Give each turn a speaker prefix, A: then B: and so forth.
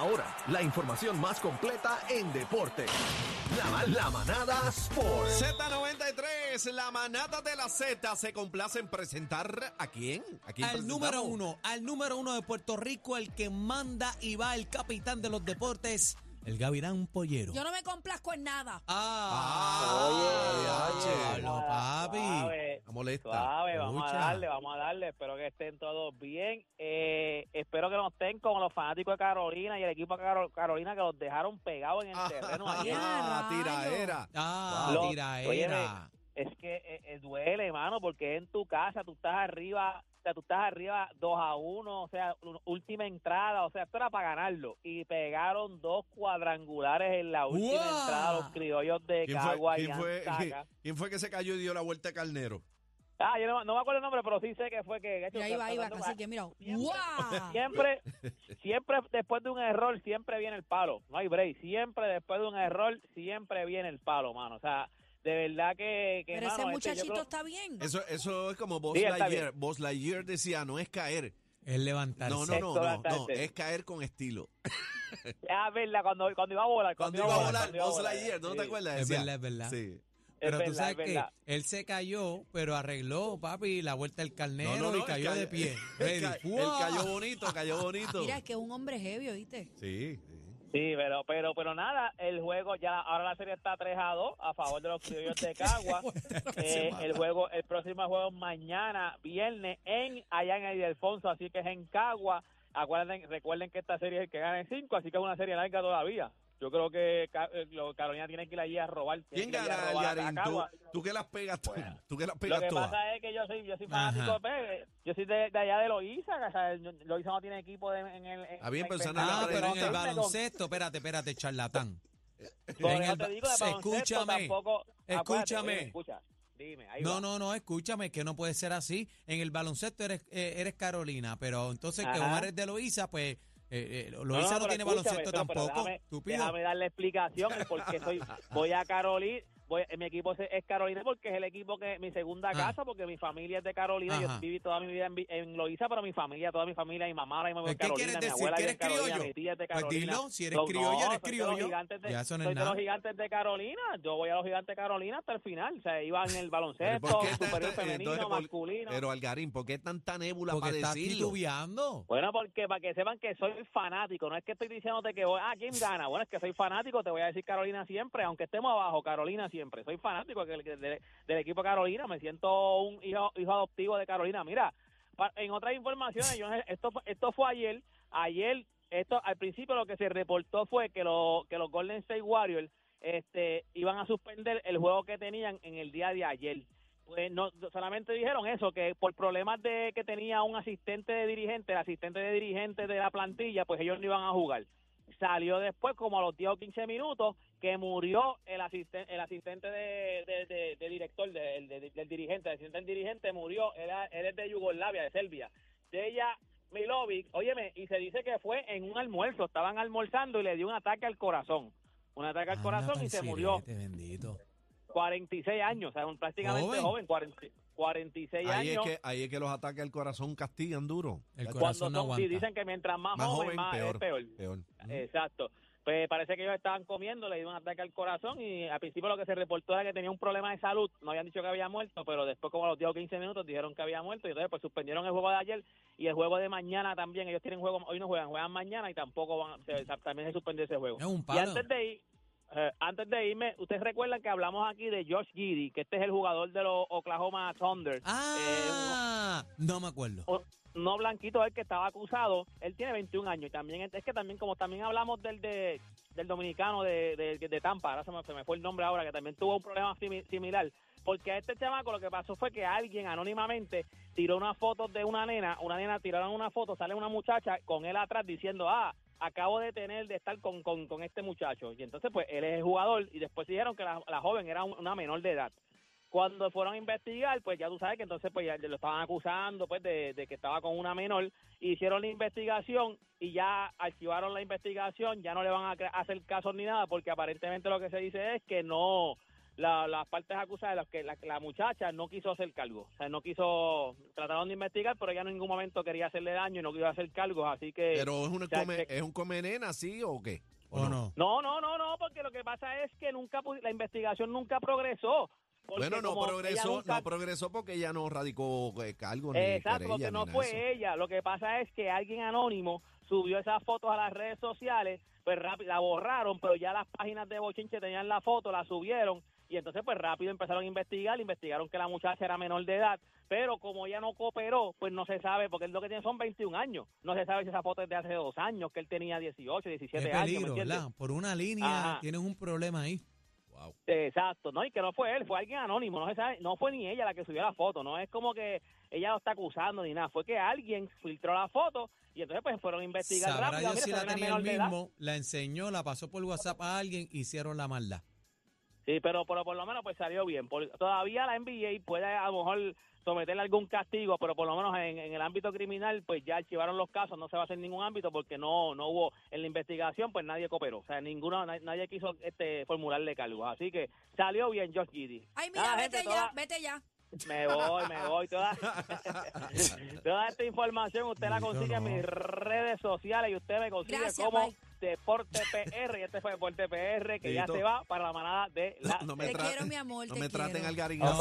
A: Ahora, la información más completa en deporte. La, la manada Sport.
B: Z93, la manada de la Z se complace en presentar a quién? ¿A quién
C: Al número uno, al número uno de Puerto Rico, el que manda y va, el capitán de los deportes, el Gavirán Pollero.
D: Yo no me complazco en nada.
C: Ah,
B: Oye.
E: Suave,
B: Está molesta.
E: suave, vamos a darle, vamos a darle. Espero que estén todos bien. Eh, espero que no estén como los fanáticos de Carolina y el equipo de Caro- Carolina que los dejaron pegados en el terreno ayer.
B: Ah, tiraera.
C: Ah,
E: Lo-
C: tiraera.
E: Es que eh, eh, duele, hermano, porque en tu casa tú estás arriba, o sea, tú estás arriba 2 a 1, o sea, última entrada, o sea, esto era para ganarlo. Y pegaron dos cuadrangulares en la última
C: ¡Guau!
E: entrada los criollos de
B: ¿Quién
E: Cagua
B: quién, fue,
E: Anzaca.
B: quién fue que se cayó y dio la vuelta de carnero?
E: Ah, yo no, no me acuerdo el nombre, pero sí sé que fue que...
D: Mira, ahí va, ahí va, así que mira.
E: Siempre-
D: ¡Guau!
E: Siempre, siempre después de un error, siempre viene el palo. No hay break. Siempre después de un error, siempre viene el palo, mano. O sea, de verdad que... que
D: Pero ese
E: este,
D: muchachito
E: creo-
D: está bien.
B: Eso, eso es como Buzz
E: Sí,
B: Lightyear. Buzz Lightyear decía, no es caer.
C: Es levantarse.
B: No, no, no, no, es caer con estilo.
E: Ah, verdad, cuando, cuando iba a volar.
B: Cuando
E: Cuando,
B: iba a volar
E: cuando iba a
B: Buzz
E: volar,
B: Lightyear, ¿no te acuerdas?
C: Es
B: Decía-
C: verdad, es verdad.
B: Sí.
C: Pero
E: Es
C: tú
E: verdad,
C: sabes
E: es
C: que él se cayó, pero arregló, papi, la vuelta del carnero
B: No, no, no,
C: y cayó de pie.
B: Él, cayó bonito, cayó bonito.
D: Mira, es que es un hombre heavy, ¿oíste?
B: Sí, sí.
E: Sí, pero, pero, pero nada, el juego ya, ahora la serie está 3 a 2 a favor de los criollos de Cagua. Eh, el juego, el próximo juego es mañana, viernes, en allá en Ildefonso, así que es en Cagua. Acuerden, recuerden que esta serie es el que gana en 5, así que es una serie larga todavía. Yo creo que eh, lo- Carolina tiene que ir allí a robar.
B: ¿Quién
E: que
B: gana, Yarin? ¿Tú, tú que las pegas, tú, tú que las
E: Lo
B: pegas
E: que
B: todas.
E: pasa es que yo soy, yo soy fanático, pues, yo soy de, de allá de Loíza, o sea, Loíza no tiene equipo de- en el... en-
B: Ah, bien,
E: en-
B: pero es
C: Ah, pero en el baloncesto, espérate, espérate, charlatán. En el
E: te digo, de
C: escúchame,
E: tampoco-
C: escúchame.
E: oye, escucha, dime, ahí
C: No,
E: va.
C: no, no, escúchame, que no puede ser así. En el baloncesto eres, eh, eres Carolina, pero entonces que como eres de Loíza, pues eh, eh,
E: No,
C: Loíza no, tiene
E: escúchame,
C: baloncesto
E: pero- pero
C: tampoco.
E: déjame, darle explicación el por qué soy, voy a Carolina, voy, mi equipo es- es Carolina porque es el equipo que mi segunda
C: Ah.
E: casa, porque mi familia es de Carolina,
C: Ajá.
E: yo viví toda mi vida en, en Loíza, pero mi familia, toda mi familia, mi mamá ahora mismo
C: Pues,
E: es de
C: ¿Qué
E: Carolina, mi abuela
C: ¿Que
E: es de
C: eres
E: Carolina,
C: criollo?
E: mi tía es de
C: Pues
E: Carolina.
C: dilo, si eres
E: No,
C: criollo,
E: no,
C: eres
E: de los
C: criollo.
E: gigantes de-
C: Ya
E: soy de los gigantes de Carolina, yo voy a los gigantes de Carolina hasta el final, o sea, iba en el baloncesto,
B: ¿por qué tanta-
E: superior femenino,
B: entonces,
E: masculino.
B: Pero Algarín, ¿por qué tanta nébula
C: Porque
B: para
C: estás
B: decirlo?
C: titubeando.
E: Bueno, porque para que sepan que soy fanático, no es que estoy diciéndote que voy, ah, ¿quién gana? Bueno, es que soy fanático, te voy a decir Carolina siempre, aunque estemos abajo, Carolina siempre. Soy fanático que- que- de- del equipo Carolina, me siento un hijo, hijo adoptivo de Carolina. Mira, en otras informaciones, yo, esto, esto fue ayer, ayer, esto al principio lo que se reportó fue que, lo, que los Golden State Warriors este, iban a suspender el juego que tenían en el día de ayer. Pues no solamente dijeron eso que por problemas de que tenía un asistente de dirigente el asistente de dirigente de la plantilla pues ellos no iban a jugar salió después como a los 10 o 15 minutos que murió el asistente el asistente de, de- de- de director de- de- del dirigente el asistente del dirigente murió él, era- él es de Yugoslavia de Serbia de ella Milovic óyeme y se dice que fue en un almuerzo estaban almorzando y le dio un ataque al corazón un ataque al
C: Anda
E: corazón y se murió
C: bendito.
E: 46 años, o sea, un prácticamente
C: Joven.
E: joven, 40 46
B: Ahí es,
E: años.
B: que, ahí es que los ataques al corazón castigan duro.
C: El corazón no
E: son, sí,
C: aguanta.
E: dicen que mientras más,
B: Más
E: joven, más
B: peor.
E: es peor. Exacto. Pues parece que ellos estaban comiendo, le dio un ataque al corazón y al principio lo que se reportó era que tenía un problema de salud. No habían dicho que había muerto, pero después como a los 10 o 15 minutos dijeron que había muerto y entonces pues suspendieron el juego de ayer y el juego de mañana también. Ellos tienen juego, hoy no juegan, juegan mañana y tampoco van, se- también se suspendió ese juego.
C: Es un
E: Y
C: palo.
E: antes de ir, eh, antes de irme, ustedes recuerdan que hablamos aquí de Josh Giddy, que este es el jugador de los Oklahoma Thunder. Eh,
C: Ah, no me acuerdo.
E: o- no blanquito el que estaba acusado, él tiene 21 años y también es que también como también hablamos del de, del dominicano de, de, de Tampa, ahora se me, se me fue el nombre ahora, que también tuvo un problema simi- similar, porque a este chamaco lo que pasó fue que alguien anónimamente tiró una foto de una nena, una nena tiraron una foto, sale una muchacha con él atrás diciendo, ah, acabo de tener de estar con, con, con este muchacho, y entonces pues él es el jugador y después dijeron que la, la joven era un- una menor de edad. Cuando fueron a investigar, pues ya tú sabes que entonces pues ya lo estaban acusando pues de, de que estaba con una menor, hicieron la investigación y ya archivaron la investigación, ya no le van a hacer caso ni nada porque aparentemente lo que se dice es que no la- las partes acusadas, las que la, la muchacha no quiso hacer cargo. O sea, no quiso, trataron de investigar, pero ella en ningún momento quería hacerle daño y no quiso hacer cargos, así que...
B: Pero es un,
E: o sea,
B: come,
E: que-
B: es un come nena, ¿sí o qué?
C: ¿O no?
E: No, no, no, no, porque lo que pasa es que nunca la investigación nunca progresó. porque
B: Bueno, no progresó,
E: nunca-
B: no progresó porque ella no radicó eh, cargo ni
E: Exacto, porque
B: ni
E: no fue
B: eso.
E: ella. Lo que pasa es que alguien anónimo subió esas fotos a las redes sociales, pues rápido la borraron, pero ya las páginas de Bochinche tenían la foto, la subieron y entonces pues rápido empezaron a investigar, investigaron que la muchacha era menor de edad, pero como ella no cooperó, pues no se sabe, porque él lo que tiene son 21 años, no se sabe si esa foto es de hace dos años, que él tenía 18, 17
C: Qué
E: años, ¿me
C: peligro? ¿verdad? Por una línea
E: Ajá.
C: tienes un problema ahí.
B: Wow.
E: Exacto, no, y que no fue él, fue alguien anónimo, no se sabe, no fue ni ella la que subió la foto, no es como que ella lo está acusando ni nada, fue que alguien filtró la foto y entonces pues fueron a investigar
C: Sabrá
E: rápido.
C: Dios
E: mira,
C: si
E: esa
C: la tenía él mismo, la enseñó, la pasó por WhatsApp a alguien, hicieron la maldad.
E: Sí, pero, pero por lo menos pues salió bien. Por- todavía la NBA puede a lo mejor someterle algún castigo, pero por lo menos en, en el ámbito criminal pues ya archivaron los casos, no se va a hacer ningún ámbito porque no no hubo en la investigación pues nadie cooperó, o sea, ninguno na- nadie quiso este formularle cargos, así que salió bien Josh Giddy.
D: Ay, mira,
E: Nada,
D: vete
E: gente,
D: ya,
E: toda-
D: vete ya.
E: Me voy, me voy. Toda, toda esta información usted la consigue en
C: no.
E: mis redes sociales y usted me consigue
D: Gracias,
E: como
D: Mike.
E: Deporte PR. Y este fue Deporte PR que ya se va para la manada de la
B: No me
D: Te quiero, mi amor,
B: No
D: te
B: me traten al
C: No,
B: garigazo.